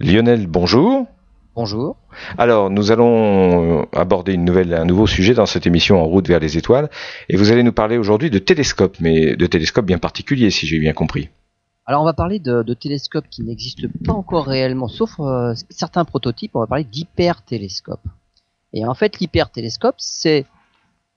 Lionel, bonjour. Bonjour. Alors, nous allons euh, aborder une nouvelle, un nouveau sujet dans cette émission En route vers les étoiles. Et vous allez nous parler aujourd'hui de télescopes, mais de télescopes bien particuliers, si j'ai bien compris. Alors, on va parler de, télescopes qui n'existent pas encore réellement, sauf euh, certains prototypes. On va parler d'hypertélescopes. Et en fait, l'hypertélescope, c'est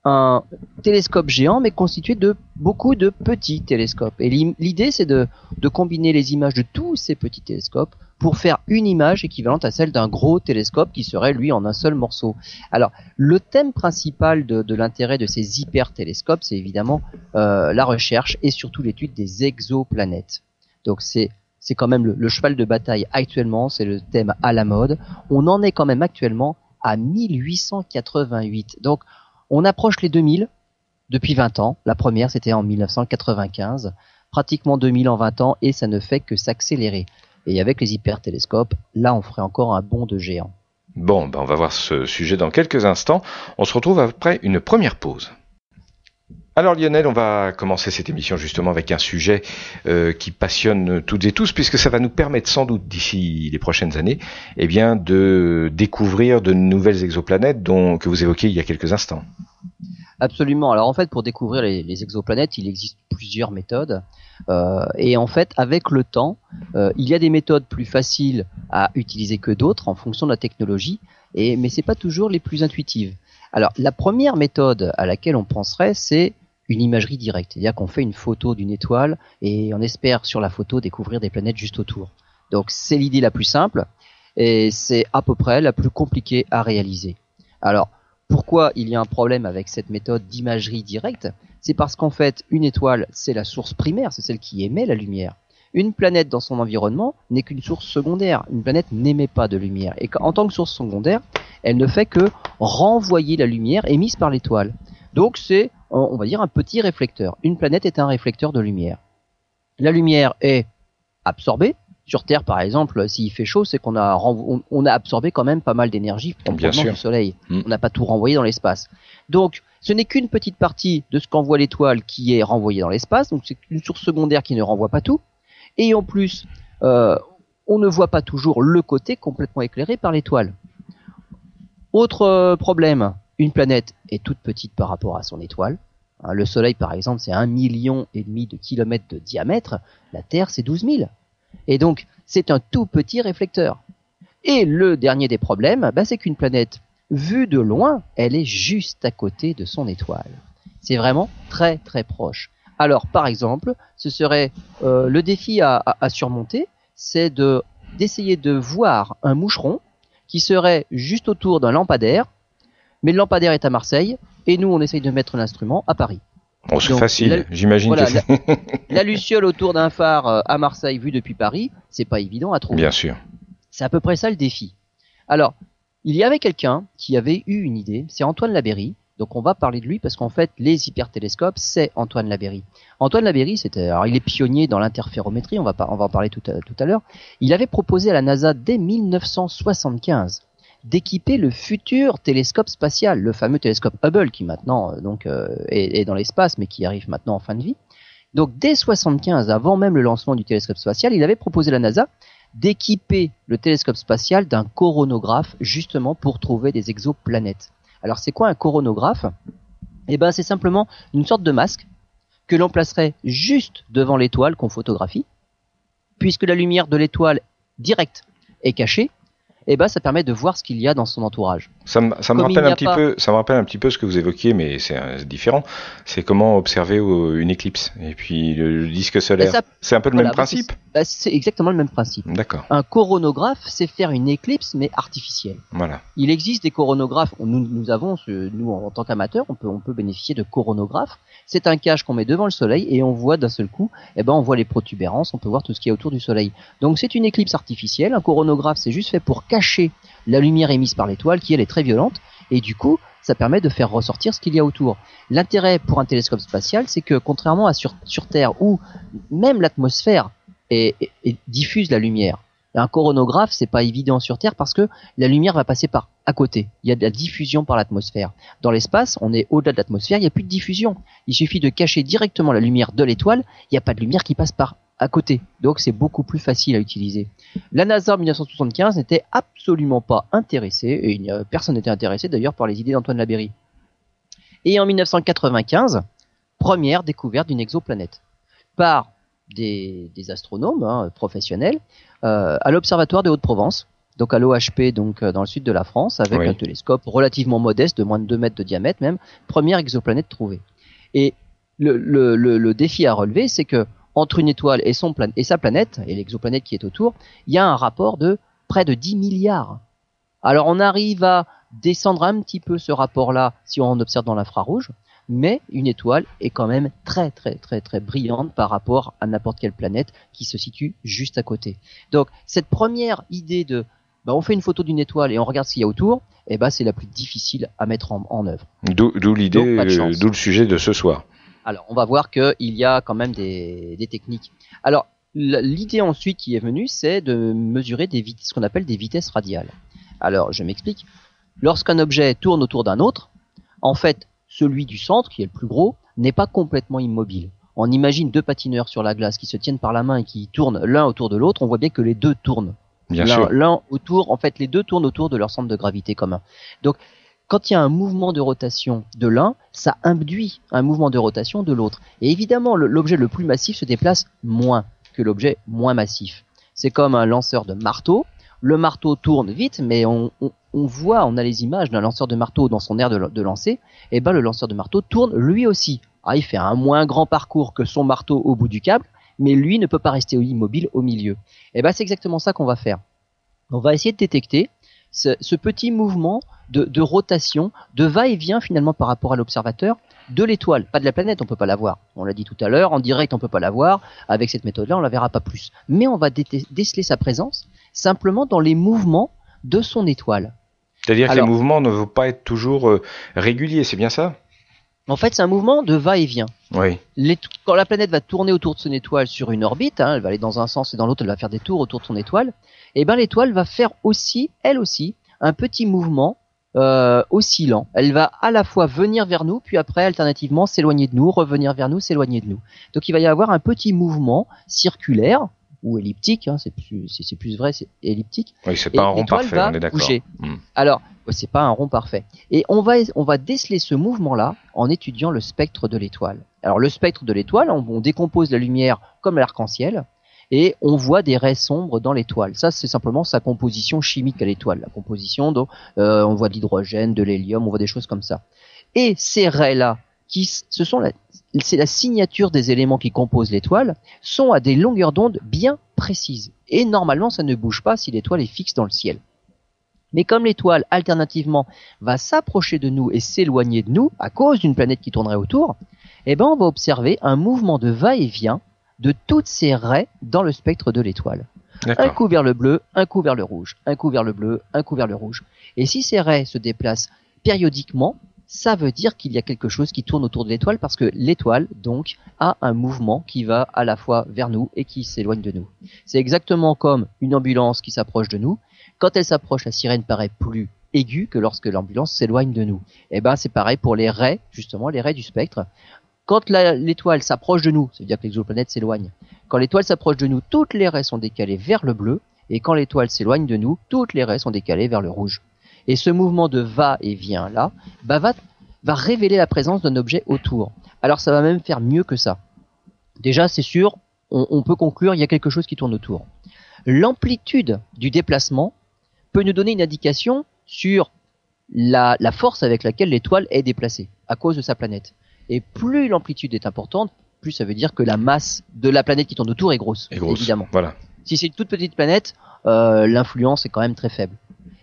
un télescope géant, mais constitué de beaucoup de petits télescopes. Et l'idée, c'est de, de combiner les images de tous ces petits télescopes pour faire une image équivalente à celle d'un gros télescope qui serait lui en un seul morceau. Alors le thème principal de, l'intérêt de ces hyper-télescopes, c'est évidemment euh, la recherche et surtout l'étude des exoplanètes. Donc c'est c'est quand même le, cheval de bataille actuellement, c'est le thème à la mode. On en est quand même actuellement à 1888. Donc on approche les 2000 depuis 20 ans. La première c'était en 1995, pratiquement 2000 en 20 ans et ça ne fait que s'accélérer. Et avec les hypertélescopes, là, on ferait encore un bond de géant. Bon, ben on va voir ce sujet dans quelques instants. On se retrouve après une première pause. Alors Lionel, on va commencer cette émission justement avec un sujet euh, qui passionne toutes et tous, puisque ça va nous permettre sans doute d'ici les prochaines années, eh bien, de découvrir de nouvelles exoplanètes dont que vous évoquiez il y a quelques instants. Absolument. Alors en fait, pour découvrir les, exoplanètes, il existe plusieurs méthodes. Euh, et en fait, avec le temps, euh, il y a des méthodes plus faciles à utiliser que d'autres en fonction de la technologie. Et mais c'est pas toujours les plus intuitives. Alors la première méthode à laquelle on penserait, c'est une imagerie directe. C'est-à-dire qu'on fait une photo d'une étoile et on espère sur la photo découvrir des planètes juste autour. Donc c'est l'idée la plus simple et c'est à peu près la plus compliquée à réaliser. Alors pourquoi il y a un problème avec cette méthode d'imagerie directe C'est parce qu'en fait, une étoile, c'est la source primaire, c'est celle qui émet la lumière. Une planète dans son environnement n'est qu'une source secondaire. Une planète n'émet pas de lumière. Et en tant que source secondaire, elle ne fait que renvoyer la lumière émise par l'étoile. Donc c'est, on va dire, un petit réflecteur. Une planète est un réflecteur de lumière. La lumière est absorbée, sur Terre, par exemple, s'il fait chaud, c'est qu'on a, on, a absorbé quand même pas mal d'énergie du Soleil. Mm. On n'a pas tout renvoyé dans l'espace. Donc, ce n'est qu'une petite partie de ce qu'envoie l'étoile qui est renvoyée dans l'espace. Donc, c'est une source secondaire qui ne renvoie pas tout. Et en plus, euh, on ne voit pas toujours le côté complètement éclairé par l'étoile. Autre euh, problème, une planète est toute petite par rapport à son étoile. Hein, le Soleil, par exemple, c'est un million et demi de kilomètres de diamètre. La Terre, c'est 12 000. Et donc, c'est un tout petit réflecteur. Et le dernier des problèmes, bah, c'est qu'une planète, vue de loin, elle est juste à côté de son étoile. C'est vraiment très très proche. Alors, par exemple, ce serait euh, le défi à, surmonter, c'est de d'essayer de voir un moucheron qui serait juste autour d'un lampadaire, mais le lampadaire est à Marseille, et nous on essaye de mettre l'instrument à Paris. Oh, c'est facile, j'imagine que la, la, luciole autour d'un phare euh, à Marseille vu depuis Paris, c'est pas évident à trouver. Bien sûr. C'est à peu près ça le défi. Alors, il y avait quelqu'un qui avait eu une idée, c'est Antoine Laberry. Donc on va parler de lui parce qu'en fait les hypertélescopes c'est Antoine Laberry. Antoine Laberry c'était alors il est pionnier dans l'interférométrie, on va on va en parler tout à, tout à l'heure. Il avait proposé à la NASA dès 1975 d'équiper le futur télescope spatial, le fameux télescope Hubble qui maintenant euh, donc euh, est, dans l'espace mais qui arrive maintenant en fin de vie. Donc dès 75, avant même le lancement du télescope spatial, il avait proposé à la NASA d'équiper le télescope spatial d'un coronographe justement pour trouver des exoplanètes. Alors c'est quoi un coronographe? Eh ben c'est simplement une sorte de masque que l'on placerait juste devant l'étoile qu'on photographie, puisque la lumière de l'étoile directe est cachée, et eh ben ça permet de voir ce qu'il y a dans son entourage. Ça me, ça me rappelle un petit peu, ça me rappelle un petit peu ce que vous évoquiez, mais c'est différent. C'est comment observer une éclipse et puis le, disque solaire. C'est un peu le même principe. Bah, c'est exactement le même principe. D'accord. Un coronographe, c'est faire une éclipse mais artificielle. Voilà. Il existe des coronographes. Nous, nous avons, nous en, tant qu'amateurs, on peut, on peut bénéficier de coronographes. C'est un cache qu'on met devant le soleil et on voit d'un seul coup, eh ben on voit les protubérances, on peut voir tout ce qui est autour du soleil. Donc c'est une éclipse artificielle. Un coronographe, c'est juste fait pour cacher la lumière émise par l'étoile qui elle est très violente et du coup ça permet de faire ressortir ce qu'il y a autour. L'intérêt pour un télescope spatial, c'est que contrairement à sur, Terre où même l'atmosphère diffuse la lumière, un coronographe, c'est pas évident sur Terre parce que la lumière va passer par à côté. Il y a de la diffusion par l'atmosphère. Dans l'espace, on est au-delà de l'atmosphère, il n'y a plus de diffusion. Il suffit de cacher directement la lumière de l'étoile, il n'y a pas de lumière qui passe par à côté. Donc c'est beaucoup plus facile à utiliser. La NASA en 1975 n'était absolument pas intéressée, et personne n'était intéressé d'ailleurs par les idées d'Antoine Laberry. Et en 1995, première découverte d'une exoplanète par des, astronomes hein, professionnels euh, à l'Observatoire de Haute-Provence, donc à l'OHP, donc euh, dans le sud de la France, avec un télescope relativement modeste, de moins de 2 mètres de diamètre même, première exoplanète trouvée. Et le, le défi à relever, c'est que entre une étoile et, son et sa planète, et l'exoplanète qui est autour, il y a un rapport de près de 10 milliards. Alors on arrive à descendre un petit peu ce rapport-là si on observe dans l'infrarouge, mais une étoile est quand même très très très très brillante par rapport à n'importe quelle planète qui se situe juste à côté. Donc cette première idée de bah, on fait une photo d'une étoile et on regarde ce qu'il y a autour, eh ben, c'est la plus difficile à mettre en, œuvre. D'où l'idée, euh, d'où le sujet de ce soir. Alors, on va voir qu'il y a quand même des, techniques. Alors, l'idée ensuite qui est venue, c'est de mesurer des ce qu'on appelle des vitesses radiales. Alors, je m'explique. Lorsqu'un objet tourne autour d'un autre, en fait, celui du centre, qui est le plus gros, n'est pas complètement immobile. On imagine deux patineurs sur la glace qui se tiennent par la main et qui tournent l'un autour de l'autre. On voit bien que les deux tournent. L'un autour, en fait, les deux tournent autour de leur centre de gravité commun. Donc, quand il y a un mouvement de rotation de l'un, ça induit un mouvement de rotation de l'autre. Et évidemment, l'objet le plus massif se déplace moins que l'objet moins massif. C'est comme un lanceur de marteau. Le marteau tourne vite, mais on, voit, on a les images d'un lanceur de marteau dans son aire de, lancer. Et ben le lanceur de marteau tourne lui aussi. Ah, il fait un moins grand parcours que son marteau au bout du câble, mais lui ne peut pas rester immobile au milieu. Et ben c'est exactement ça qu'on va faire. On va essayer de détecter ce petit mouvement de, rotation, de va-et-vient finalement par rapport à l'observateur de l'étoile, pas de la planète, on peut pas la voir. On l'a dit tout à l'heure, en direct on peut pas la voir. Avec cette méthode-là, on la verra pas plus. Mais on va déceler sa présence simplement dans les mouvements de son étoile. C'est-à-dire que les mouvements ne vont pas être toujours euh, réguliers, c'est bien ça? En fait, c'est un mouvement de va-et-vient. Oui. Quand la planète va tourner autour de son étoile sur une orbite, hein, elle va aller dans un sens et dans l'autre, elle va faire des tours autour de son étoile. Et eh ben l'étoile va faire aussi, elle aussi, un petit mouvement euh, oscillant. Elle va à la fois venir vers nous, puis après alternativement s'éloigner de nous, revenir vers nous, s'éloigner de nous. Donc il va y avoir un petit mouvement circulaire ou elliptique, hein, c'est plus c'est plus vrai, c'est elliptique. Oui, c'est pas un rond parfait, on est d'accord. Hmm. Alors c'est pas un rond parfait. Et on va on va déceler ce mouvement-là en étudiant le spectre de l'étoile. Alors le spectre de l'étoile, on décompose la lumière comme l'arc-en-ciel et on voit des raies sombres dans l'étoile. Ça, c'est simplement sa composition chimique à l'étoile. La composition, donc, euh, on voit de l'hydrogène, de l'hélium, on voit des choses comme ça. Et ces raies-là, qui, ce sont la, c'est la signature des éléments qui composent l'étoile, sont à des longueurs d'onde bien précises. Et normalement, ça ne bouge pas si l'étoile est fixe dans le ciel. Mais comme l'étoile, alternativement, va s'approcher de nous et s'éloigner de nous à cause d'une planète qui tournerait autour, eh ben, on va observer un mouvement de va-et-vient de toutes ces raies dans le spectre de l'étoile. Un coup vers le bleu, un coup vers le rouge, un coup vers le bleu, un coup vers le rouge. Et si ces raies se déplacent périodiquement, ça veut dire qu'il y a quelque chose qui tourne autour de l'étoile parce que l'étoile, donc, a un mouvement qui va à la fois vers nous et qui s'éloigne de nous. C'est exactement comme une ambulance qui s'approche de nous. Quand elle s'approche, la sirène paraît plus aiguë que lorsque l'ambulance s'éloigne de nous. Et eh ben, c'est pareil pour les raies, justement, les raies du spectre. Quand l'étoile s'approche de nous, c'est-à-dire que l'exoplanète s'éloigne, quand l'étoile s'approche de nous, toutes les raies sont décalées vers le bleu, et quand l'étoile s'éloigne de nous, toutes les raies sont décalées vers le rouge. Et ce mouvement de va et vient là, bah, va, va révéler la présence d'un objet autour. Alors ça va même faire mieux que ça. Déjà, c'est sûr, on, peut conclure, il y a quelque chose qui tourne autour. L'amplitude du déplacement peut nous donner une indication sur la force avec laquelle l'étoile est déplacée à cause de sa planète. Et plus l'amplitude est importante, plus ça veut dire que la masse de la planète qui tourne autour est grosse, évidemment. Voilà. Si c'est une toute petite planète, euh, l'influence est quand même très faible.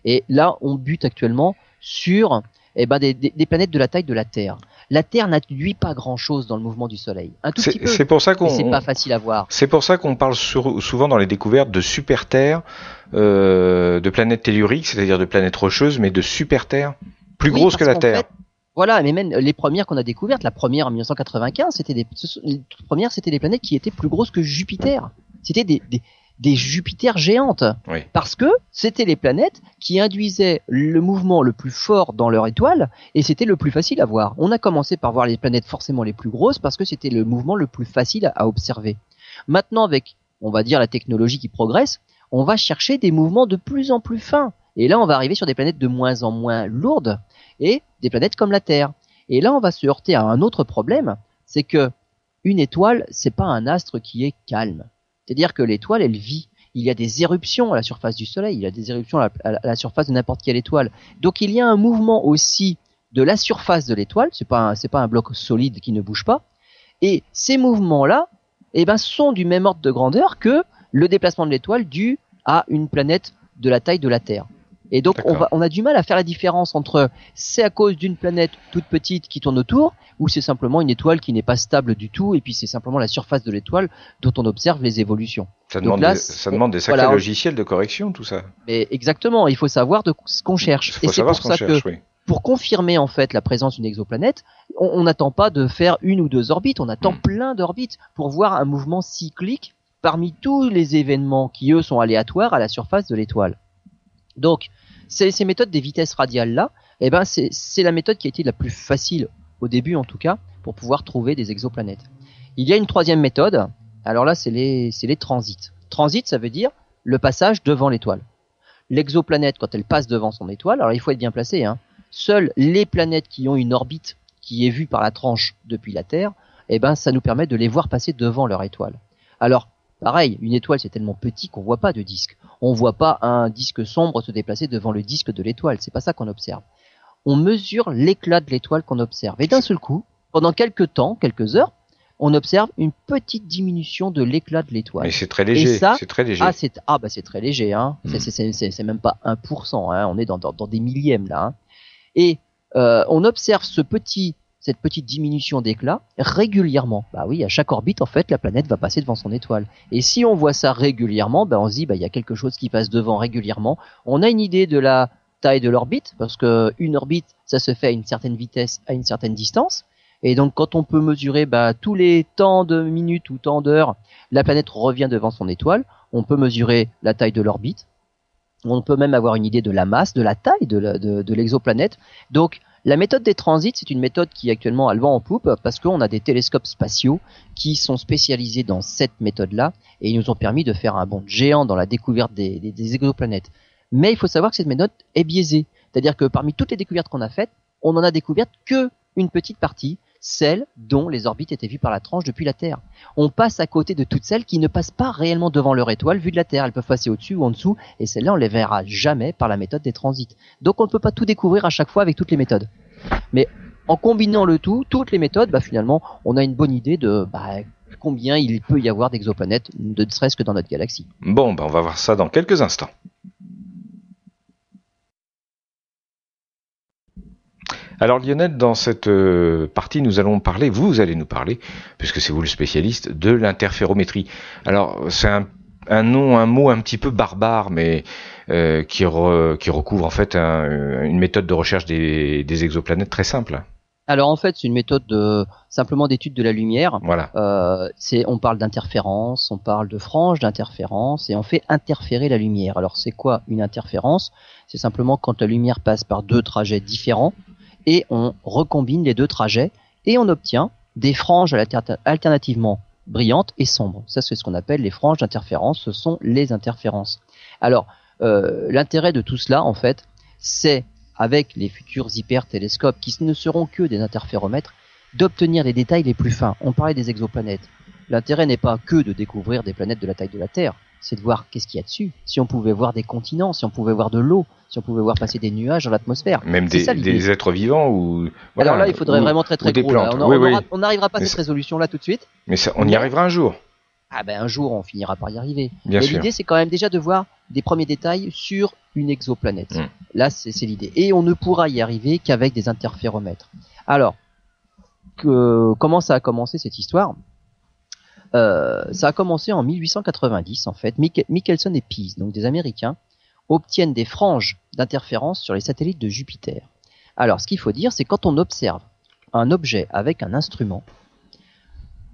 Et là, on bute actuellement sur eh ben, des, planètes de la taille de la Terre. La Terre n'induit pas grand-chose dans le mouvement du Soleil. Un tout petit peu. C'est pour ça qu'on. C'est pas facile à voir. C'est pour ça qu'on parle souvent dans les découvertes de super Terre, euh, de planètes telluriques, c'est-à-dire de planètes rocheuses, mais de super Terre plus grosses que la Terre. Voilà, mais même les premières qu'on a découvertes, la première en 1995, c'était des, les premières, c'était des planètes qui étaient plus grosses que Jupiter. C'était des, des, des Jupiters géantes. Parce que c'était les planètes qui induisaient le mouvement le plus fort dans leur étoile et c'était le plus facile à voir. On a commencé par voir les planètes forcément les plus grosses parce que c'était le mouvement le plus facile à, observer. Maintenant, avec, on va dire, la technologie qui progresse, on va chercher des mouvements de plus en plus fins. Et là, on va arriver sur des planètes de moins en moins lourdes et des planètes comme la Terre. Et là, on va se heurter à un autre problème, c'est que une étoile, c'est pas un astre qui est calme. C'est-à-dire que l'étoile, elle vit. Il y a des éruptions à la surface du Soleil, il y a des éruptions à la, surface de n'importe quelle étoile. Donc il y a un mouvement aussi de la surface de l'étoile. C'est pas c'est pas un bloc solide qui ne bouge pas. Et ces mouvements-là, eh ben, sont du même ordre de grandeur que le déplacement de l'étoile dû à une planète de la taille de la Terre. Et donc on, va, on, a du mal à faire la différence entre c'est à cause d'une planète toute petite qui tourne autour ou c'est simplement une étoile qui n'est pas stable du tout et puis c'est simplement la surface de l'étoile dont on observe les évolutions. Ça demande, des, ça demande des sacrés logiciels de correction tout ça. Mais exactement, il faut savoir de ce qu'on cherche. Il faut et c'est pour ça cherche, que pour confirmer en fait la présence d'une exoplanète, on n'attend pas de faire une ou deux orbites, on attend hmm. plein d'orbites pour voir un mouvement cyclique parmi tous les événements qui eux sont aléatoires à la surface de l'étoile. Donc, ces, méthodes des vitesses radiales là, eh ben c'est la méthode qui a été la plus facile au début en tout cas pour pouvoir trouver des exoplanètes. Il y a une troisième méthode. Alors là, c'est les les transits. Transit, ça veut dire le passage devant l'étoile. L'exoplanète, quand elle passe devant son étoile, alors il faut être bien placé. Hein, seules les planètes qui ont une orbite qui est vue par la tranche depuis la Terre, eh ben ça nous permet de les voir passer devant leur étoile. Alors Pareil, une étoile c'est tellement petit qu'on voit pas de disque. On voit pas un disque sombre se déplacer devant le disque de l'étoile. C'est pas ça qu'on observe. On mesure l'éclat de l'étoile qu'on observe. Et d'un seul coup, pendant quelques temps, quelques heures, on observe une petite diminution de l'éclat de l'étoile. Mais c'est très léger. c'est très léger. Ah, c'est ah bah c'est très léger. Hein. Hmm. C'est même pas 1%. Hein. On est dans, dans, des millièmes là. Hein. Et euh, on observe ce petit cette petite diminution d'éclat régulièrement. Bah oui, à chaque orbite, en fait, la planète va passer devant son étoile. Et si on voit ça régulièrement, bah on se dit, bah il y a quelque chose qui passe devant régulièrement. On a une idée de la taille de l'orbite, parce que une orbite, ça se fait à une certaine vitesse, à une certaine distance. Et donc, quand on peut mesurer bah, tous les temps de minutes ou temps d'heures, la planète revient devant son étoile. On peut mesurer la taille de l'orbite. On peut même avoir une idée de la masse, de la taille de l'exoplanète. Donc, la méthode des transits, c'est une méthode qui actuellement a le vent en poupe parce qu'on a des télescopes spatiaux qui sont spécialisés dans cette méthode-là et ils nous ont permis de faire un bond géant dans la découverte des, exoplanètes. Mais il faut savoir que cette méthode est biaisée. C'est-à-dire que parmi toutes les découvertes qu'on a faites, on n'en a découvert que une petite partie celles dont les orbites étaient vues par la tranche depuis la Terre. On passe à côté de toutes celles qui ne passent pas réellement devant leur étoile vue de la Terre. Elles peuvent passer au-dessus ou en dessous, et celles-là, on les verra jamais par la méthode des transits. Donc on ne peut pas tout découvrir à chaque fois avec toutes les méthodes. Mais en combinant le tout, toutes les méthodes, bah, finalement, on a une bonne idée de bah, combien il peut y avoir d'exoplanètes, ne serait-ce que dans notre galaxie. Bon, bah, on va voir ça dans quelques instants. Alors Lionel, dans cette euh, partie, nous allons parler, vous allez nous parler, puisque c'est vous le spécialiste, de l'interférométrie. Alors c'est un, nom, un mot un petit peu barbare, mais euh, qui, recouvre en fait une méthode de recherche des, exoplanètes très simple. Alors en fait, c'est une méthode de simplement d'étude de la lumière. Voilà. Euh, on parle d'interférence, on parle de franges d'interférence et on fait interférer la lumière. Alors c'est quoi une interférence? C'est simplement quand la lumière passe par deux trajets différents et on recombine les deux trajets et on obtient des franges alternativement brillantes et sombres. Ça, c'est ce qu'on appelle les franges d'interférence. Ce sont les interférences. Alors, euh, l'intérêt de tout cela, en fait, c'est avec les futurs hypertélescopes qui ne seront que des interféromètres, d'obtenir les détails les plus fins. On parlait des exoplanètes. L'intérêt n'est pas que de découvrir des planètes de la taille de la Terre, c'est de voir qu'est-ce qu'il y a dessus. Si on pouvait voir des continents, si on pouvait voir de l'eau, si on pouvait voir passer des nuages dans l'atmosphère. Même des, êtres vivants ou. Alors là, il faudrait vraiment très très gros. On n'arrivera pas à cette résolution-là tout de suite. Mais on y arrivera un jour. Ah ben un jour, on finira par y arriver. mais l'idée, c'est quand même déjà de voir des premiers détails sur une exoplanète. Hmm. Là, c'est l'idée. Et on ne pourra y arriver qu'avec des interféromètres. Alors, que, comment ça a commencé cette histoire? Euh, ça a commencé en 1890 en fait. Michelson et Pease, donc des Américains, obtiennent des franges d'interférence sur les satellites de Jupiter. Alors, ce qu'il faut dire, c'est quand on observe un objet avec un instrument,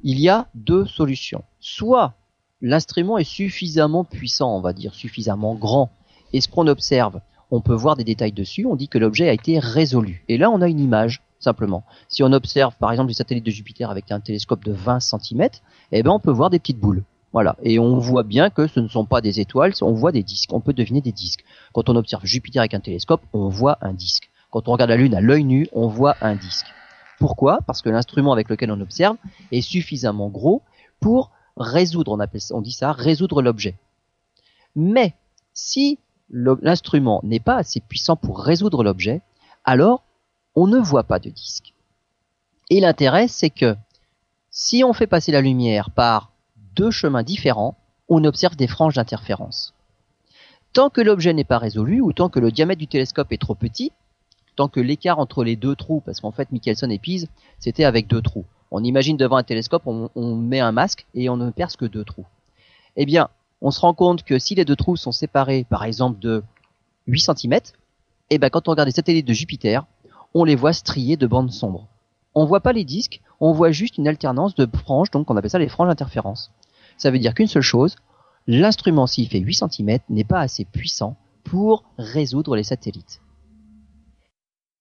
il y a deux solutions. Soit l'instrument est suffisamment puissant, on va dire suffisamment grand, et ce qu'on observe, on peut voir des détails dessus, on dit que l'objet a été résolu. Et là, on a une image simplement. Si on observe par exemple les satellites de Jupiter avec un télescope de 20 cm, eh ben on peut voir des petites boules. Voilà. Et on voit bien que ce ne sont pas des étoiles, on voit des disques. On peut deviner des disques. Quand on observe Jupiter avec un télescope, on voit un disque. Quand on regarde la Lune à l'œil nu, on voit un disque. Pourquoi? Parce que l'instrument avec lequel on observe est suffisamment gros pour résoudre, on, appelle on dit ça, résoudre l'objet. Mais si l'instrument n'est pas assez puissant pour résoudre l'objet, alors on ne voit pas de disque. Et l'intérêt, c'est que si on fait passer la lumière par deux chemins différents, on observe des franges d'interférence. Tant que l'objet n'est pas résolu, ou tant que le diamètre du télescope est trop petit, tant que l'écart entre les deux trous, parce qu'en fait Michelson et Pise, c'était avec deux trous. On imagine devant un télescope, on, met un masque et on ne perce que deux trous. Eh bien, on se rend compte que si les deux trous sont séparés, par exemple, de 8 cm, eh ben, quand on regarde les satellites de Jupiter, on les voit striés de bandes sombres. On voit pas les disques, on voit juste une alternance de franges, donc on appelle ça les franges d'interférence. Ça veut dire qu'une seule chose, l'instrument s'il fait 8 cm n'est pas assez puissant pour résoudre les satellites.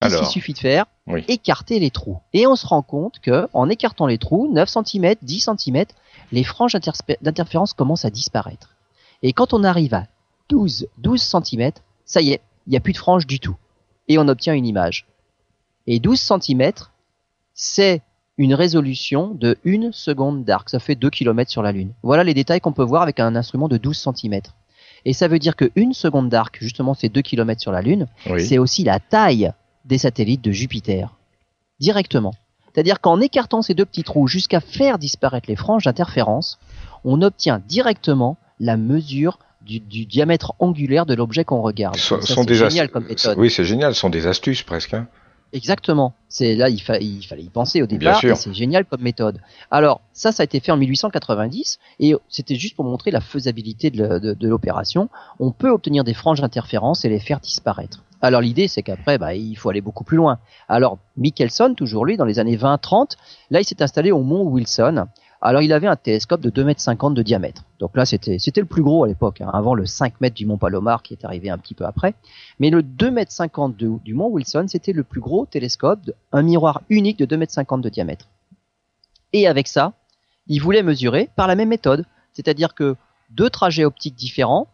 Alors, il suffit de faire? Écarter les trous. Et on se rend compte que en écartant les trous, 9 cm, 10 cm, les franges d'interférence commencent à disparaître. Et quand on arrive à 12, 12 cm, ça y est, il n'y a plus de franges du tout. Et on obtient une image. Et 12 cm, c'est une résolution de 1 seconde d'arc. Ça fait 2 km sur la Lune. Voilà les détails qu'on peut voir avec un instrument de 12 cm. Et ça veut dire que 1 seconde d'arc, justement, c'est 2 km sur la Lune. C'est aussi la taille des satellites de Jupiter. Directement. C'est-à-dire qu'en écartant ces deux petits trous jusqu'à faire disparaître les franges d'interférence, on obtient directement la mesure du, diamètre angulaire de l'objet qu'on regarde. c'est génial comme méthode. Oui, c'est génial, ce sont des astuces presque. Hein. Exactement. C'est là il, fallait y penser au départ c'est génial comme méthode. Alors ça, ça a été fait en 1890 et c'était juste pour montrer la faisabilité de l'opération. On peut obtenir des franges d'interférence et les faire disparaître. Alors l'idée, c'est qu'après, bah, il faut aller beaucoup plus loin. Alors Michelson, toujours lui, dans les années 20-30, là, il s'est installé au mont Wilson. Alors il avait un télescope de 2,50 m de diamètre. Donc là, c'était c'était le plus gros à l'époque, hein, avant le 5 mètres du mont Palomar qui est arrivé un petit peu après. Mais le 2,50 m du mont Wilson, c'était le plus gros télescope, un miroir unique de 2,50 m de diamètre. Et avec ça, il voulait mesurer par la même méthode, c'est-à-dire que deux trajets optiques différents,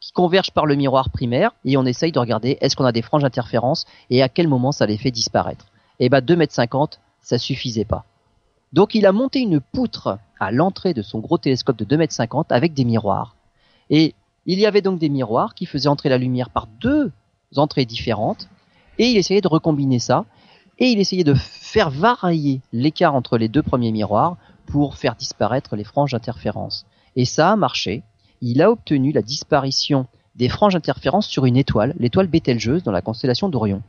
qui convergent par le miroir primaire et on essaye de regarder est-ce qu'on a des franges d'interférence et à quel moment ça les fait disparaître. Et bah 2,50 m, ça suffisait pas. Donc il a monté une poutre à l'entrée de son gros télescope de 2,50 m avec des miroirs. Et il y avait donc des miroirs qui faisaient entrer la lumière par deux entrées différentes et il essayait de recombiner ça et il essayait de faire varier l'écart entre les deux premiers miroirs pour faire disparaître les franges d'interférence. Et ça a marché il a obtenu la disparition des franges d'interférence sur une étoile, l'étoile Bételgeuse dans la constellation d'Orion.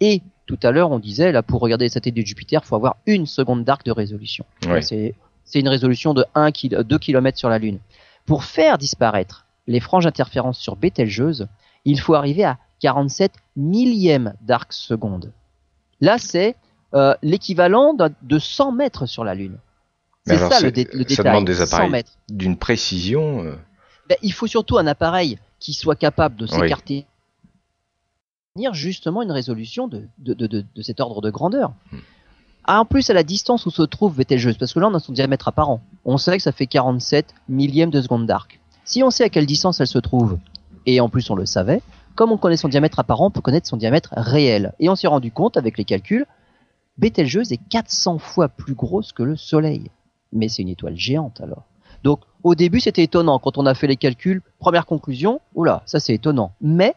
Et tout à l'heure, on disait, là, pour regarder les satellites de Jupiter, il faut avoir une seconde d'arc de résolution. C'est, une résolution de 1 2 km sur la Lune. Pour faire disparaître les franges d'interférence sur Bételgeuse, il faut arriver à 47 millièmes d'arc seconde. Là, c'est euh, l'équivalent de 100 mètres sur la Lune. C'est ça le, détail. Ça demande des appareils d'une précision. Euh, ben, il faut surtout un appareil qui soit capable de s'écarter, justement une résolution de, de, cet ordre de grandeur. Hmm. Ah, en plus, à la distance où se trouve Betelgeuse, parce que là on a son diamètre apparent, on sait que ça fait 47 millièmes de seconde d'arc. Si on sait à quelle distance elle se trouve, et en plus on le savait, comme on connaît son diamètre apparent, on peut connaître son diamètre réel. Et on s'est rendu compte avec les calculs, Betelgeuse est 400 fois plus grosse que le Soleil. Mais c'est une étoile géante alors. Donc au début c'était étonnant quand on a fait les calculs. Première conclusion, oula, ça c'est étonnant. Mais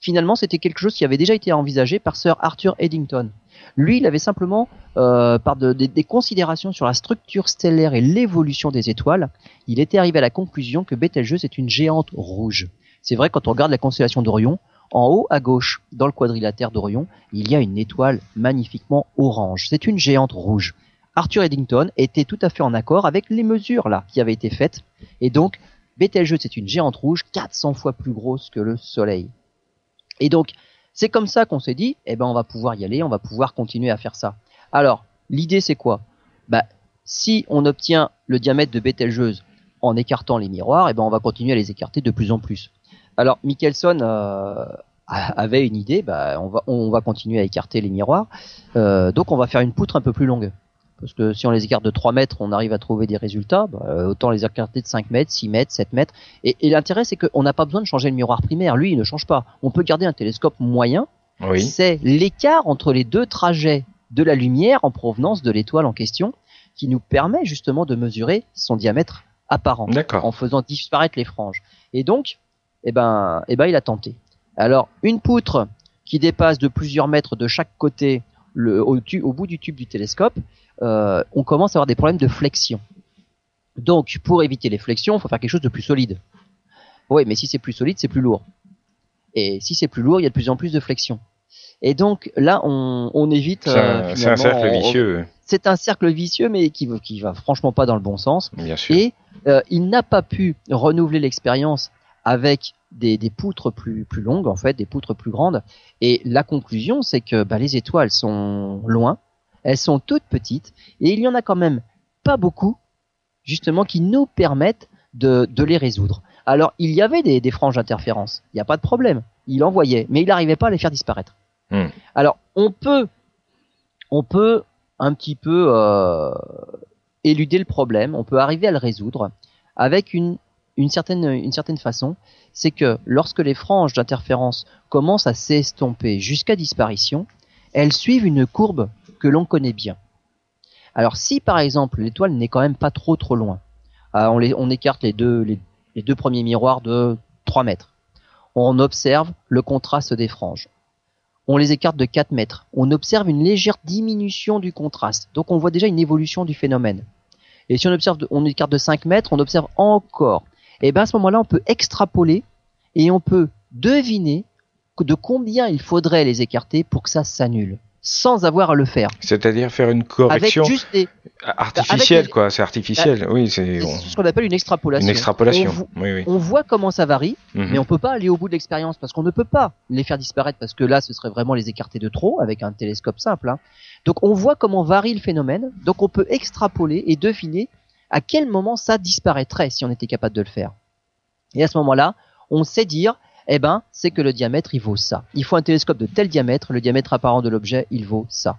finalement c'était quelque chose qui avait déjà été envisagé par Sir Arthur Eddington. Lui, il avait simplement, euh, par des considérations sur la structure stellaire et l'évolution des étoiles, il était arrivé à la conclusion que Betelgeuse est une géante rouge. C'est vrai quand on regarde la constellation d'Orion, en haut à gauche, dans le quadrilatère d'Orion, il y a une étoile magnifiquement orange. C'est une géante rouge. Arthur Eddington était tout à fait en accord avec les mesures là qui avaient été faites. Et donc, Betelgeuse c'est une géante rouge 400 fois plus grosse que le Soleil. Et donc, c'est comme ça qu'on s'est dit, eh ben on va pouvoir y aller, on va pouvoir continuer à faire ça. Alors, l'idée c'est quoi? Bah, si on obtient le diamètre de Betelgeuse en écartant les miroirs, eh ben on va continuer à les écarter de plus en plus. Alors, Michelson euh, avait une idée, bah, on va, on va continuer à écarter les miroirs, euh, donc on va faire une poutre un peu plus longue parce que si on les écarte de 3 mètres, on arrive à trouver des résultats. Bah, autant les écarter de 5 mètres, 6 mètres, 7 mètres. Et, l'intérêt, c'est qu'on n'a pas besoin de changer le miroir primaire. Lui, il ne change pas. On peut garder un télescope moyen. Oui. C'est l'écart entre les deux trajets de la lumière en provenance de l'étoile en question qui nous permet justement de mesurer son diamètre apparent en faisant disparaître les franges. Et donc, eh ben, eh ben, il a tenté. Alors, une poutre qui dépasse de plusieurs mètres de chaque côté le, au, au bout du tube du télescope, euh, on commence à avoir des problèmes de flexion. Donc, pour éviter les flexions, il faut faire quelque chose de plus solide. Oui, mais si c'est plus solide, c'est plus lourd. Et si c'est plus lourd, il y a de plus en plus de flexion. Et donc là, on, on évite. C'est un, euh, cercle vicieux. C'est un cercle vicieux, mais qui, qui va franchement pas dans le bon sens. Bien sûr. Et euh, il n'a pas pu renouveler l'expérience avec des, des, poutres plus, plus longues, en fait, des poutres plus grandes. Et la conclusion, c'est que bah, les étoiles sont loin, elles sont toutes petites, et il y en a quand même pas beaucoup, justement, qui nous permettent de, de les résoudre. Alors, il y avait des, des franges d'interférence, il n'y a pas de problème. Il envoyait, mais il n'arrivait pas à les faire disparaître. Hmm. Alors, on peut, on peut un petit peu euh, éluder le problème, on peut arriver à le résoudre avec une, une, certaine, une certaine façon. C'est que lorsque les franges d'interférence commencent à s'estomper jusqu'à disparition, elles suivent une courbe que l'on connaît bien. Alors si par exemple l'étoile n'est quand même pas trop trop loin, euh, on, écarte les deux, les, les deux premiers miroirs de 3 mètres, on observe le contraste des franges on les écarte de 4 mètres. On observe une légère diminution du contraste. Donc on voit déjà une évolution du phénomène. Et si on observe, on écarte de 5 mètres, on observe encore. Et bien à ce moment-là, on peut extrapoler et on peut deviner de combien il faudrait les écarter pour que ça s'annule sans avoir à le faire. C'est-à-dire faire une correction artificielle, quoi. C'est artificiel. oui, c'est ce qu'on appelle une extrapolation. Une extrapolation. On, oui, oui. on voit comment ça varie, mhm. mais on peut pas aller au bout de l'expérience parce qu'on ne peut pas les faire disparaître parce que là, ce serait vraiment les écarter de trop avec un télescope simple. Hein. Donc, on voit comment varie le phénomène. Donc, on peut extrapoler et deviner à quel moment ça disparaîtrait si on était capable de le faire. Et à ce moment-là, on sait dire eh ben, c'est que le diamètre, il vaut ça. Il faut un télescope de tel diamètre, le diamètre apparent de l'objet, il vaut ça.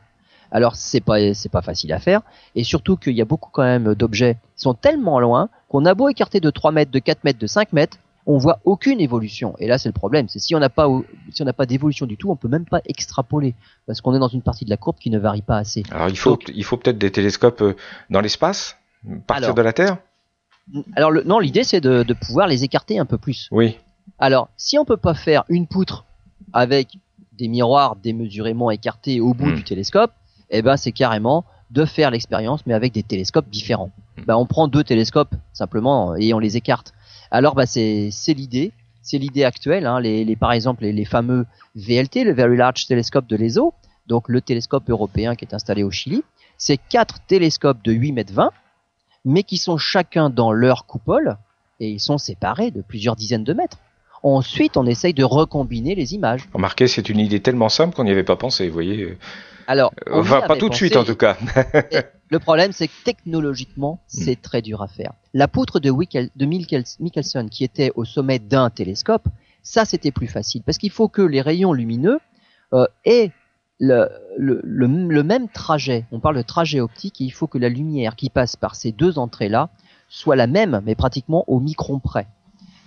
Alors c'est pas c'est pas facile à faire et surtout qu'il y a beaucoup quand même d'objets qui sont tellement loin qu'on a beau écarter de 3 mètres, de 4 mètres, de 5 mètres, on voit aucune évolution. Et là c'est le problème, c'est si on n'a pas si on n'a pas d'évolution du tout, on peut même pas extrapoler parce qu'on est dans une partie de la courbe qui ne varie pas assez. Alors il faut il faut peut-être des télescopes euh, dans l'espace, partir de la Terre? Alors non, l'idée c'est de, de pouvoir les écarter un peu plus. Oui. Alors, si on peut pas faire une poutre avec des miroirs démesurément écartés au bout hmm. du télescope, eh ben c'est carrément de faire l'expérience mais avec des télescopes différents. Hmm. Ben, on prend deux télescopes simplement et on les écarte. Alors bah c'est c'est l'idée, c'est l'idée actuelle. Hein, les, les, par exemple les, les, fameux VLT, le Very Large Telescope de l'ESO, donc le télescope européen qui est installé au Chili, c'est quatre télescopes de 8 mètres 20, mais qui sont chacun dans leur coupole et ils sont séparés de plusieurs dizaines de mètres. Ensuite, on essaye de recombiner les images. Remarquez, c'est une idée tellement simple qu'on n'y avait pas pensé, vous voyez. Alors, euh, on va pas tout de suite en tout cas. le problème, c'est que technologiquement, c'est hmm. très dur à faire. La poutre de, de Michelson qui était au sommet d'un télescope, ça c'était plus facile parce qu'il faut que les rayons lumineux euh, aient le, le, le, même trajet. On parle de trajet optique et il faut que la lumière qui passe par ces deux entrées-là soit la même, mais pratiquement au micron près.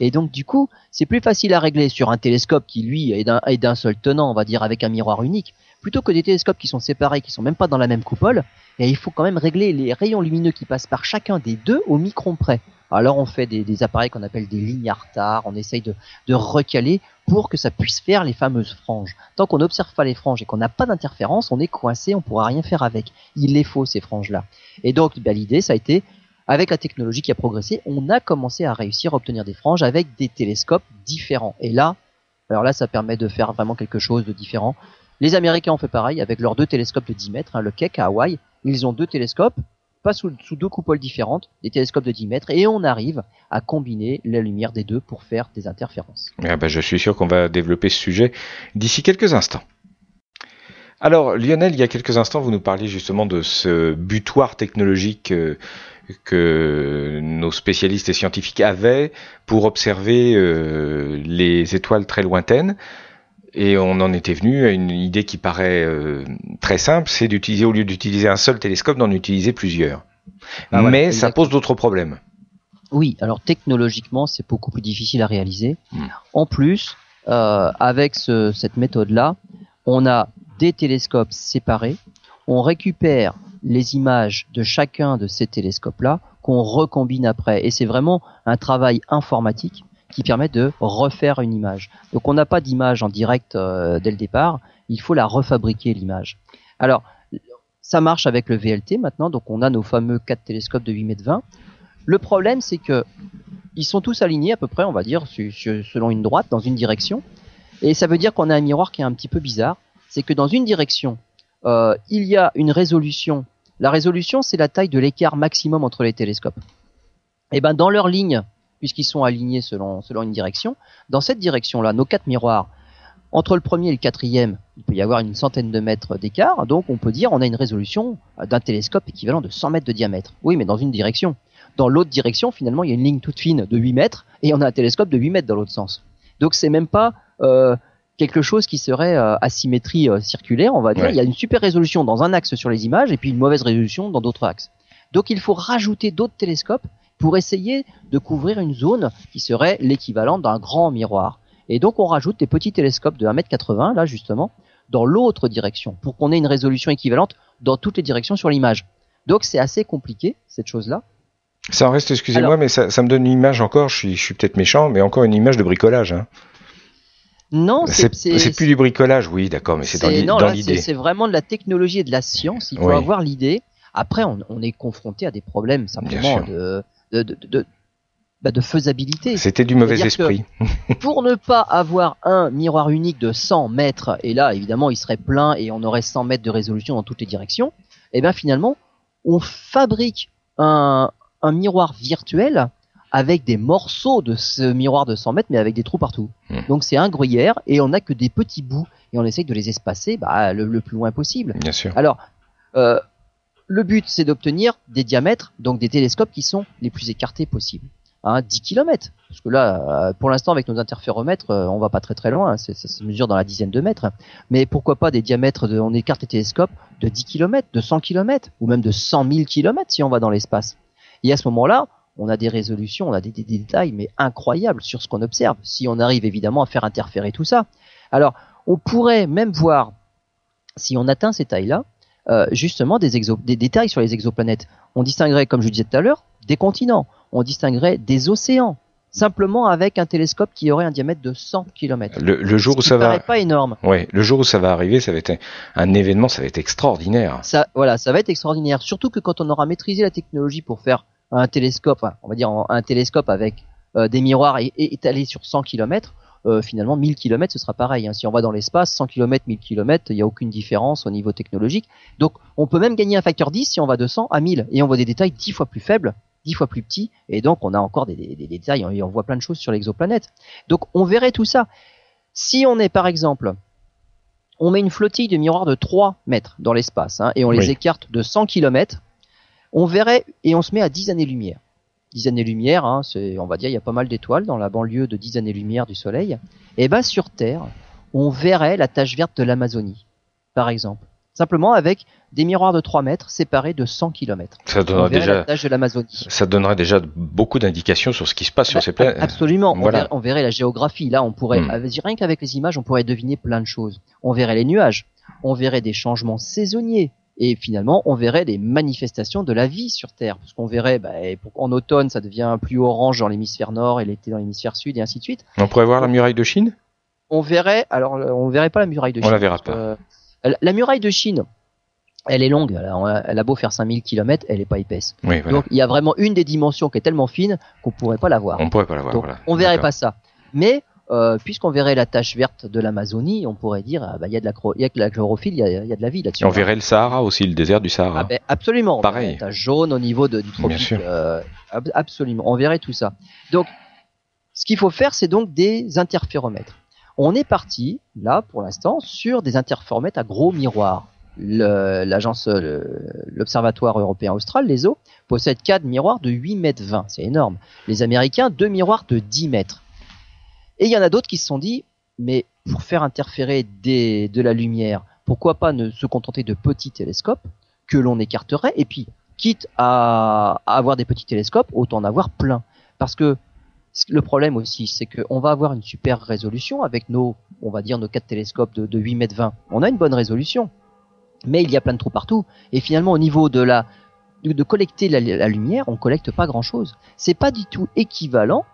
Et donc du coup, c'est plus facile à régler sur un télescope qui lui est d'un seul tenant, on va dire avec un miroir unique, plutôt que des télescopes qui sont séparés, qui sont même pas dans la même coupole. Et il faut quand même régler les rayons lumineux qui passent par chacun des deux au micron près. Alors on fait des, appareils qu'on appelle des lignes à retard, on essaye de, recaler pour que ça puisse faire les fameuses franges. Tant qu'on n'observe pas les franges et qu'on n'a pas d'interférence, on est coincé, on pourra rien faire avec. Il les faut ces franges-là. Et donc bah, l'idée ça a été avec la technologie qui a progressé, on a commencé à réussir à obtenir des franges avec des télescopes différents. Et là, alors là, ça permet de faire vraiment quelque chose de différent. Les Américains ont fait pareil avec leurs deux télescopes de 10 mètres, hein, le Keck à Hawaï. Ils ont deux télescopes, pas sous, deux coupoles différentes, des télescopes de 10 mètres, et on arrive à combiner la lumière des deux pour faire des interférences. Ah ben, je suis sûr qu'on va développer ce sujet d'ici quelques instants. Alors Lionel, il y a quelques instants, vous nous parliez justement de ce butoir technologique euh, que nos spécialistes et scientifiques avaient pour observer euh, les étoiles très lointaines. Et on en était venu à une idée qui paraît euh, très simple, c'est d'utiliser, au lieu d'utiliser un seul télescope, d'en utiliser plusieurs. Ah, voilà, Mais ça pose d'autres problèmes. Oui, alors technologiquement, c'est beaucoup plus difficile à réaliser. Mm. En plus, euh, avec ce- cette méthode-là, on a des télescopes séparés, on récupère les images de chacun de ces télescopes-là qu'on recombine après. Et c'est vraiment un travail informatique qui permet de refaire une image. Donc on n'a pas d'image en direct euh, dès le départ, il faut la refabriquer l'image. Alors, ça marche avec le VLT maintenant, donc on a nos fameux quatre télescopes de 8 mètres 20. Le problème, c'est que ils sont tous alignés à peu près, on va dire, selon une droite, dans une direction. Et ça veut dire qu'on a un miroir qui est un petit peu bizarre. C'est que dans une direction, euh, il y a une résolution. La résolution, c'est la taille de l'écart maximum entre les télescopes. Et ben dans leur ligne, puisqu'ils sont alignés selon, une direction, dans cette direction-là, nos quatre miroirs, entre le premier et le quatrième, il peut y avoir une centaine de mètres d'écart, donc on peut dire on a une résolution d'un télescope équivalent de 100 mètres de diamètre. Oui, mais dans une direction. Dans l'autre direction, finalement, il y a une ligne toute fine de 8 mètres et on a un télescope de 8 mètres dans l'autre sens. Donc c'est même pas euh, quelque chose qui serait euh, asymétrie euh, circulaire, on va dire. Ouais. Il y a une super résolution dans un axe sur les images et puis une mauvaise résolution dans d'autres axes. Donc il faut rajouter d'autres télescopes pour essayer de couvrir une zone qui serait l'équivalent d'un grand miroir. Et donc on rajoute des petits télescopes de 1m80, là justement, dans l'autre direction, pour qu'on ait une résolution équivalente dans toutes les directions sur l'image. Donc c'est assez compliqué, cette chose-là. Ça en reste, excusez-moi, mais ça, ça me donne une image encore, je suis, je suis peut-être méchant, mais encore une image de bricolage. Hein. Non, C'est c'est plus du bricolage, oui, d'accord, mais c'est dans l'idée. c'est vraiment de la technologie et de la science. Il faut Oui. avoir l'idée. Après, on, on est confronté à des problèmes simplement sûr. de, de, de, de, bah, de faisabilité. C'était du mauvais esprit. Pour ne pas avoir un miroir unique de 100 mètres, et là, évidemment, il serait plein et on aurait 100 mètres de résolution dans toutes les directions, et bien finalement, on fabrique un, un miroir virtuel avec des morceaux de ce miroir de 100 mètres, mais avec des trous partout. Hmm. Donc c'est un gruyère et on n'a que des petits bouts et on essaye de les espacer bah, le, le plus loin possible. Bien sûr. Alors, euh, le but, c'est d'obtenir des diamètres, donc des télescopes qui sont les plus écartés possibles. Hein, 10 km. Parce que là, euh, pour l'instant, avec nos interféromètres, euh, on va pas très très loin. hein, ça se mesure dans la dizaine de mètres. Mais pourquoi pas des diamètres, de, on écarte les télescopes de 10 km, de 100 km, ou même de 100 000 km si on va dans l'espace. Et à ce moment-là, on a des résolutions, on a des, des- des détails, mais incroyables sur ce qu'on observe. Si on arrive évidemment à faire interférer tout ça. Alors, on pourrait même voir, si on atteint ces tailles-là, euh, justement des, exo- des détails sur les exoplanètes. On distinguerait, comme je disais tout à l'heure, des continents. On distinguerait des océans. Simplement avec un télescope qui aurait un diamètre de 100 km. Le, le jour où ça paraît va, pas énorme. ouais, le jour où ça va arriver, ça va être un, un événement, ça va être extraordinaire. Ça, voilà, ça va être extraordinaire. Surtout que quand on aura maîtrisé la technologie pour faire un télescope, enfin, on va dire un, télescope avec euh, des miroirs et, et étalé sur 100 km, euh, finalement 1000 km ce sera pareil. Hein. Si on va dans l'espace, 100 km, 1000 km, il n'y a aucune différence au niveau technologique. Donc on peut même gagner un facteur 10 si on va de 100 à 1000 et on voit des détails 10 fois plus faibles, 10 fois plus petits et donc on a encore des, des- des détails et on voit plein de choses sur l'exoplanète. Donc on verrait tout ça. Si on est par exemple on met une flottille de miroirs de 3 mètres dans l'espace hein, et on les Oui. écarte de 100 km, on verrait et on se met à 10 années-lumière. 10 années-lumière, hein, on va dire, il y a pas mal d'étoiles dans la banlieue de 10 années-lumière du Soleil. Et ben sur Terre, on verrait la tache verte de l'Amazonie, par exemple. Simplement avec des miroirs de 3 mètres séparés de 100 km. Ça On donnerait la déjà, tache de l'Amazonie. ça donnerait déjà beaucoup d'indications sur ce qui se passe sur Bah, ces planètes. Absolument, on, verrait, on verrait la géographie. Là, on pourrait, Hmm. rien qu'avec les images, on pourrait deviner plein de choses. On verrait les nuages, on verrait des changements saisonniers, et finalement, on verrait des manifestations de la vie sur Terre. Parce qu'on verrait, bah, en automne, ça devient plus orange dans l'hémisphère nord, et l'été dans l'hémisphère sud, et ainsi de suite. On pourrait voir la muraille de Chine? On verrait, alors, euh, on verrait pas la muraille de Chine. On la verra que, euh, la muraille de Chine, elle est longue. Elle a, beau faire 5000 km, elle est pas épaisse. Oui, voilà. Donc, il y a vraiment une des dimensions qui est tellement fine qu'on pourrait pas la voir. on pourrait pas la voir. Donc, voilà. on verrait pas ça. Mais euh, puisqu'on verrait la tache verte de l'Amazonie, on pourrait dire ah bah il y a de la y a que la chlorophylle, il y a, il y a de la vie là-dessus. On verrait le Sahara aussi, le désert du Sahara. Ah ben, absolument. On Pareil. verrait La tache jaune au niveau de, du tropique. euh, ab- absolument. On verrait tout ça. Donc, ce qu'il faut faire, c'est donc des interféromètres. On est parti là pour l'instant sur des interféromètres à gros miroirs. L'agence, le- l'Observatoire européen austral, l'ESO, possède quatre miroirs de 8 mètres 20. C'est énorme. Les Américains, deux miroirs de 10 mètres. Et il y en a d'autres qui se sont dit, mais pour faire interférer de la lumière, pourquoi pas ne se contenter de petits télescopes que l'on écarterait et puis quitte à, avoir des petits télescopes, autant en avoir plein. Parce que le problème aussi, c'est qu'on va avoir une super résolution avec nos, on va dire, nos quatre télescopes de, 8 mètres 20. On a une bonne résolution. Mais il y a plein de trous partout. Et finalement, au niveau de la, de, collecter la, la, lumière, on collecte pas grand chose. C'est pas du tout équivalent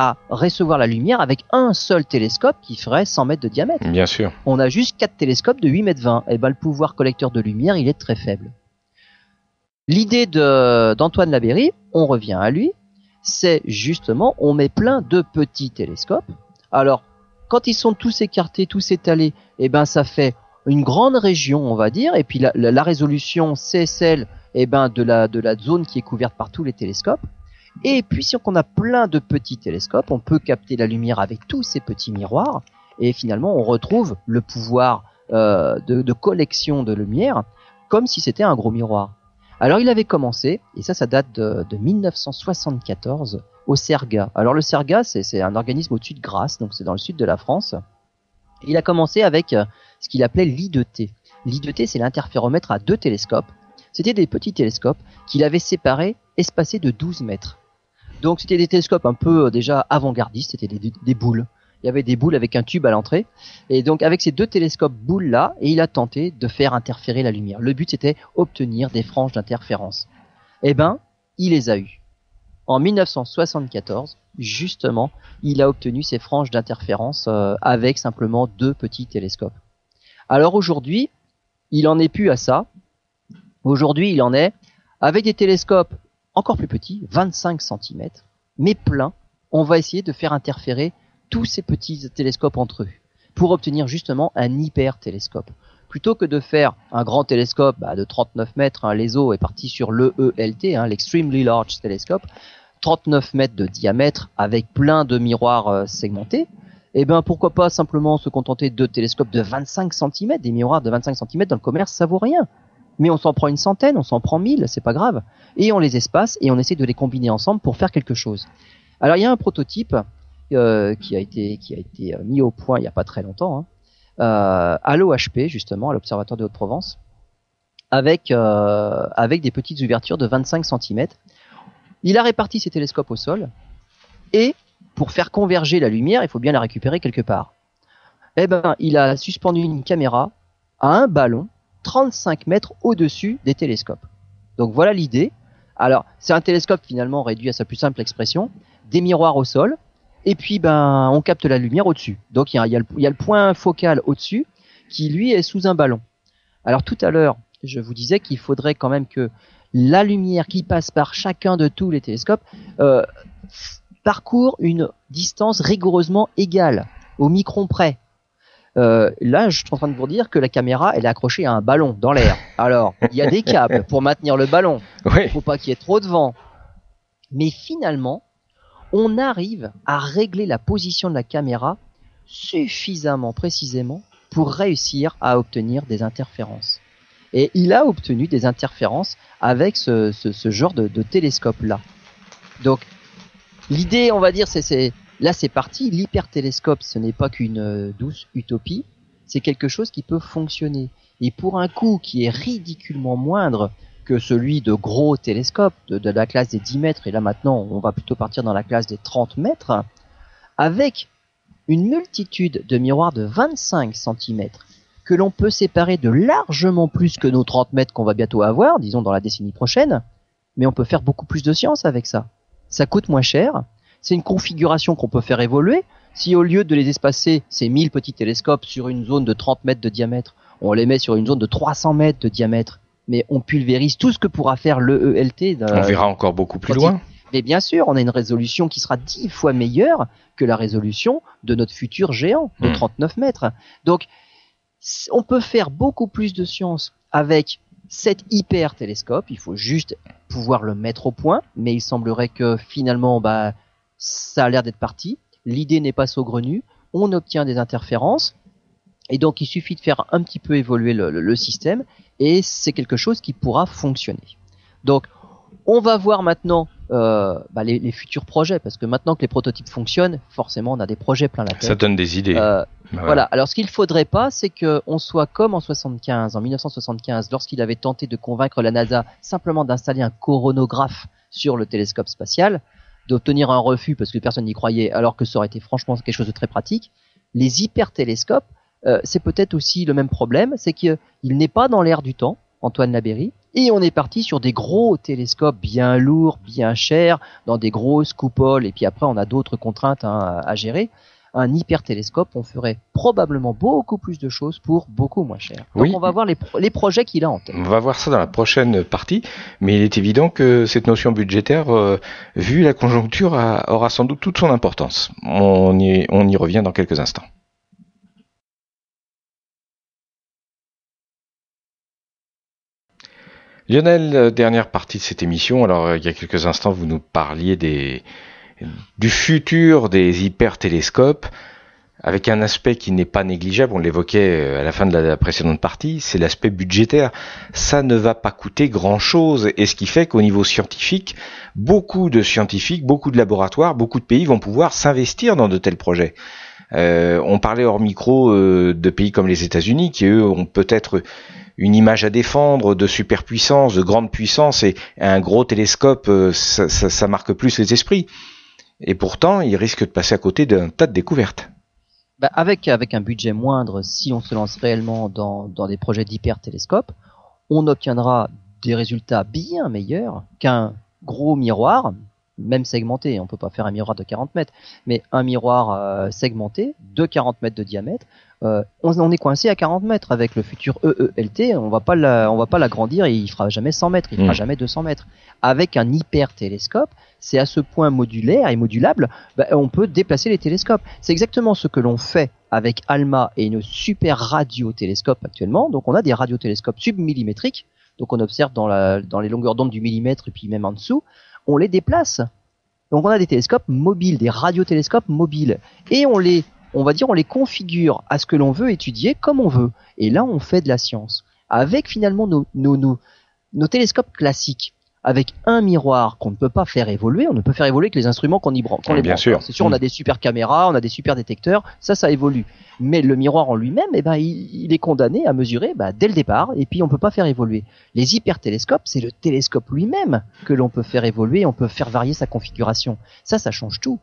à recevoir la lumière avec un seul télescope qui ferait 100 mètres de diamètre. Bien sûr. On a juste quatre télescopes de 8 mètres 20. Et ben, le pouvoir collecteur de lumière, il est très faible. L'idée d'Antoine Laberry, on revient à lui, c'est justement, on met plein de petits télescopes. Alors, quand ils sont tous écartés, tous étalés, eh ben, ça fait une grande région, on va dire, et puis la, résolution, c'est celle, eh ben, de la, de la zone qui est couverte par tous les télescopes. Et puis, si on a plein de petits télescopes, on peut capter la lumière avec tous ces petits miroirs, et finalement, on retrouve le pouvoir euh, de, collection de lumière comme si c'était un gros miroir. Alors il avait commencé, et ça ça date de, 1974, au Serga. Alors le Serga c'est un organisme au-dessus de Grasse, donc c'est dans le sud de la France. il a commencé avec euh, ce qu'il appelait l'I2T. L'I2T c'est l'interféromètre à deux télescopes. C'était des petits télescopes qu'il avait séparés, espacés de 12 mètres. Donc c'était des télescopes un peu euh, déjà avant-gardistes, c'était des boules il y avait des boules avec un tube à l'entrée. Et donc avec ces deux télescopes boules là, il a tenté de faire interférer la lumière. Le but c'était obtenir des franges d'interférence. Eh ben, il les a eues. En 1974, justement, il a obtenu ces franges d'interférence euh, avec simplement deux petits télescopes. Alors aujourd'hui, il en est plus à ça. Aujourd'hui, il en est avec des télescopes encore plus petits, 25 cm, mais pleins. On va essayer de faire interférer tous ces petits télescopes entre eux pour obtenir justement un hyper télescope. Plutôt que de faire un grand télescope bah, de 39 mètres, hein, l'ESO est parti sur l'EELT, hein, l'Extremely Large Telescope, 39 mètres de diamètre avec plein de miroirs euh, segmentés, eh ben pourquoi pas simplement se contenter de télescopes de 25 cm, des miroirs de 25 cm dans le commerce, ça vaut rien. Mais on s'en prend une centaine, on s'en prend mille, c'est pas grave. Et on les espace et on essaie de les combiner ensemble pour faire quelque chose. Alors il y a un prototype euh, qui a été qui a été euh, mis au point il n'y a pas très longtemps hein, euh, à l'OHP justement à l'Observatoire de Haute-Provence avec avec des petites ouvertures de 25 cm. Il a réparti ses télescopes au sol et pour faire converger la lumière, il faut bien la récupérer quelque part. Eh ben, il a suspendu une caméra à un ballon 35 mètres au-dessus des télescopes. Donc voilà l'idée. Alors, c'est un télescope finalement réduit à sa plus simple expression, des miroirs au sol, et puis ben on capte la lumière au-dessus. Donc il y a, le point focal au-dessus qui lui est sous un ballon. Alors tout à l'heure, je vous disais qu'il faudrait quand même que la lumière qui passe par chacun de tous les télescopes euh, parcourt une distance rigoureusement égale, au micron près. Euh, là, je suis en train de vous dire que la caméra, elle est accrochée à un ballon dans l'air. Alors, il y a des câbles pour maintenir le ballon. Il faut pas qu'il y ait trop de vent. Mais finalement, on arrive à régler la position de la caméra suffisamment précisément pour réussir à obtenir des interférences. Et il a obtenu des interférences avec ce, genre de, télescope-là. Donc, l'idée, on va dire, c'est là c'est parti. L'hypertélescope, ce n'est pas qu'une euh, douce utopie, c'est quelque chose qui peut fonctionner. Et pour un coût qui est ridiculement moindre que celui de gros télescopes de, la classe des 10 mètres, et là maintenant on va plutôt partir dans la classe des 30 mètres, avec une multitude de miroirs de 25 cm que l'on peut séparer de largement plus que nos 30 mètres qu'on va bientôt avoir, disons dans la décennie prochaine, mais on peut faire beaucoup plus de science avec ça. Ça coûte moins cher, c'est une configuration qu'on peut faire évoluer. Si au lieu de les espacer ces 1000 petits télescopes sur une zone de 30 mètres de diamètre, on les met sur une zone de 300 mètres de diamètre, mais on pulvérise tout ce que pourra faire le ELT. On verra encore beaucoup plus loin. Mais bien sûr, on a une résolution qui sera dix fois meilleure que la résolution de notre futur géant de 39 hmm. mètres. Donc, on peut faire beaucoup plus de science avec cet hyper télescope. Il faut juste pouvoir le mettre au point, mais il semblerait que finalement, bah, ça a l'air d'être parti. L'idée n'est pas saugrenue. On obtient des interférences. Et donc il suffit de faire un petit peu évoluer le, système et c'est quelque chose qui pourra fonctionner. Donc on va voir maintenant euh, bah, les, futurs projets parce que maintenant que les prototypes fonctionnent, forcément on a des projets plein la tête. Ça donne des idées. Euh, Bah voilà. Alors ce qu'il faudrait pas, c'est qu'on soit comme en 75, en 1975, lorsqu'il avait tenté de convaincre la NASA simplement d'installer un coronographe sur le télescope spatial, d'obtenir un refus parce que personne n'y croyait, alors que ça aurait été franchement quelque chose de très pratique. Les hypertélescopes, euh, c'est peut-être aussi le même problème, c'est qu'il n'est pas dans l'air du temps, Antoine Labéry, et on est parti sur des gros télescopes bien lourds, bien chers, dans des grosses coupoles, et puis après on a d'autres contraintes hein, à gérer un hypertélescope, on ferait probablement beaucoup plus de choses pour beaucoup moins cher. Donc on va voir les, les projets qu'il a en tête. On va voir ça dans la prochaine partie, mais il est évident que cette notion budgétaire, euh, vu la conjoncture, aura sans doute toute son importance. On y, on y revient dans quelques instants. Lionel, euh, dernière partie de cette émission. Alors, euh, il y a quelques instants, vous nous parliez des, du futur des hypertélescopes avec un aspect qui n'est pas négligeable, on l'évoquait euh, à la fin de la précédente partie, c'est l'aspect budgétaire. Ça ne va pas coûter grand-chose, et ce qui fait qu'au niveau scientifique, beaucoup de scientifiques, beaucoup de laboratoires, beaucoup de pays vont pouvoir s'investir dans de tels projets. Euh, on parlait hors micro euh, de pays comme les États-Unis, qui eux ont peut-être une image à défendre de superpuissance, de grande puissance, et un gros télescope, ça, ça marque plus les esprits. Et pourtant, il risque de passer à côté d'un tas de découvertes. Bah avec, un budget moindre, si on se lance réellement dans, des projets d'hypertélescope, on obtiendra des résultats bien meilleurs qu'un gros miroir, même segmenté. On peut pas faire un miroir de 40 mètres, mais un miroir euh, segmenté de 40 mètres de diamètre. Euh, on, est coincé à 40 mètres avec le futur EELT. On va pas on va pas l'agrandir et il fera jamais 100 mètres, il fera hmm. jamais 200 mètres. Avec un hyper télescope, c'est à ce point modulaire et modulable, bah, on peut déplacer les télescopes. C'est exactement ce que l'on fait avec ALMA et nos super radiotélescopes actuellement. Donc on a des radiotélescopes submillimétriques, donc on observe dans, la, dans les longueurs d'onde du millimètre et puis même en dessous, on les déplace. Donc on a des télescopes mobiles, des radiotélescopes mobiles, et on les, on va dire, on les configure à ce que l'on veut étudier comme on veut. Et là, on fait de la science avec finalement nos, nos, nos, nos télescopes classiques avec un miroir qu'on ne peut pas faire évoluer, on ne peut faire évoluer que les instruments qu'on y branche. bien sûr. C'est sûr, on a mm. des super caméras, on a des super détecteurs, ça, ça évolue. Mais le miroir en lui-même, eh ben, il, est condamné à mesurer bah, dès le départ, et puis on peut pas faire évoluer. Les hypertélescopes, c'est le télescope lui-même que l'on peut faire évoluer, on peut faire varier sa configuration. Ça, ça change tout.